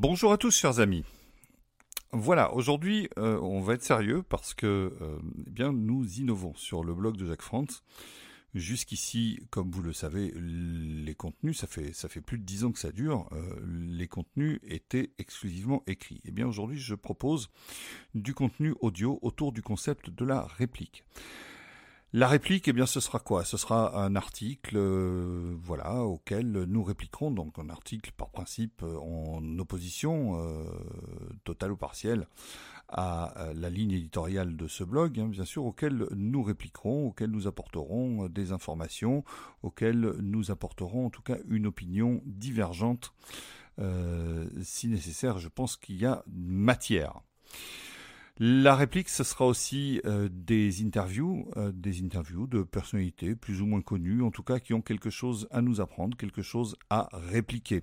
Bonjour à tous, chers amis. Voilà, aujourd'hui, euh, on va être sérieux parce que euh, eh bien, nous innovons sur le blog de Jacques France. Jusqu'ici, comme vous le savez, les contenus, ça fait, ça fait plus de dix ans que ça dure, euh, les contenus étaient exclusivement écrits. Eh bien, aujourd'hui, je propose du contenu audio autour du concept de la réplique. La réplique, eh bien, ce sera quoi? Ce sera un article, euh, voilà, auquel nous répliquerons. Donc, un article par principe euh, en opposition euh, totale ou partielle à la ligne éditoriale de ce blog, hein, bien sûr, auquel nous répliquerons, auquel nous apporterons des informations, auquel nous apporterons en tout cas une opinion divergente, si nécessaire. Je pense qu'il y a matière. La réplique, ce sera aussi euh, des interviews, euh, des interviews de personnalités plus ou moins connues, en tout cas qui ont quelque chose à nous apprendre, quelque chose à répliquer.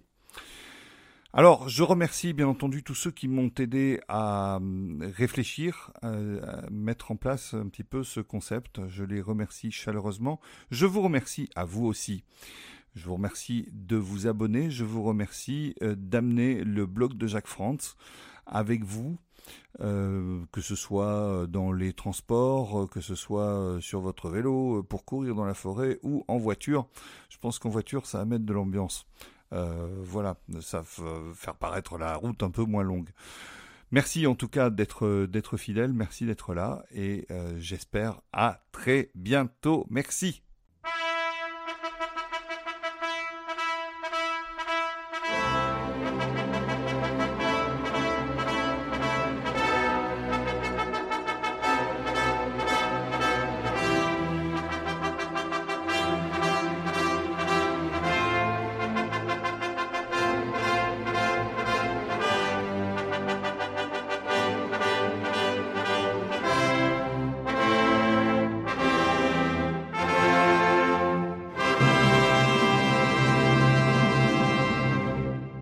Alors, je remercie bien entendu tous ceux qui m'ont aidé à euh, réfléchir, à mettre en place un petit peu ce concept. Je les remercie chaleureusement. Je vous remercie à vous aussi. Je vous remercie de vous abonner. Je vous remercie d'amener le blog de Jacques France avec vous euh, que ce soit dans les transports, euh, que ce soit euh, sur votre vélo, pour courir dans la forêt ou en voiture. Je pense qu'en voiture, ça va mettre de l'ambiance. voilà, ça va faire paraître la route un peu moins longue. Merci en tout cas d'être fidèle, merci d'être là et j'espère à très bientôt. Merci.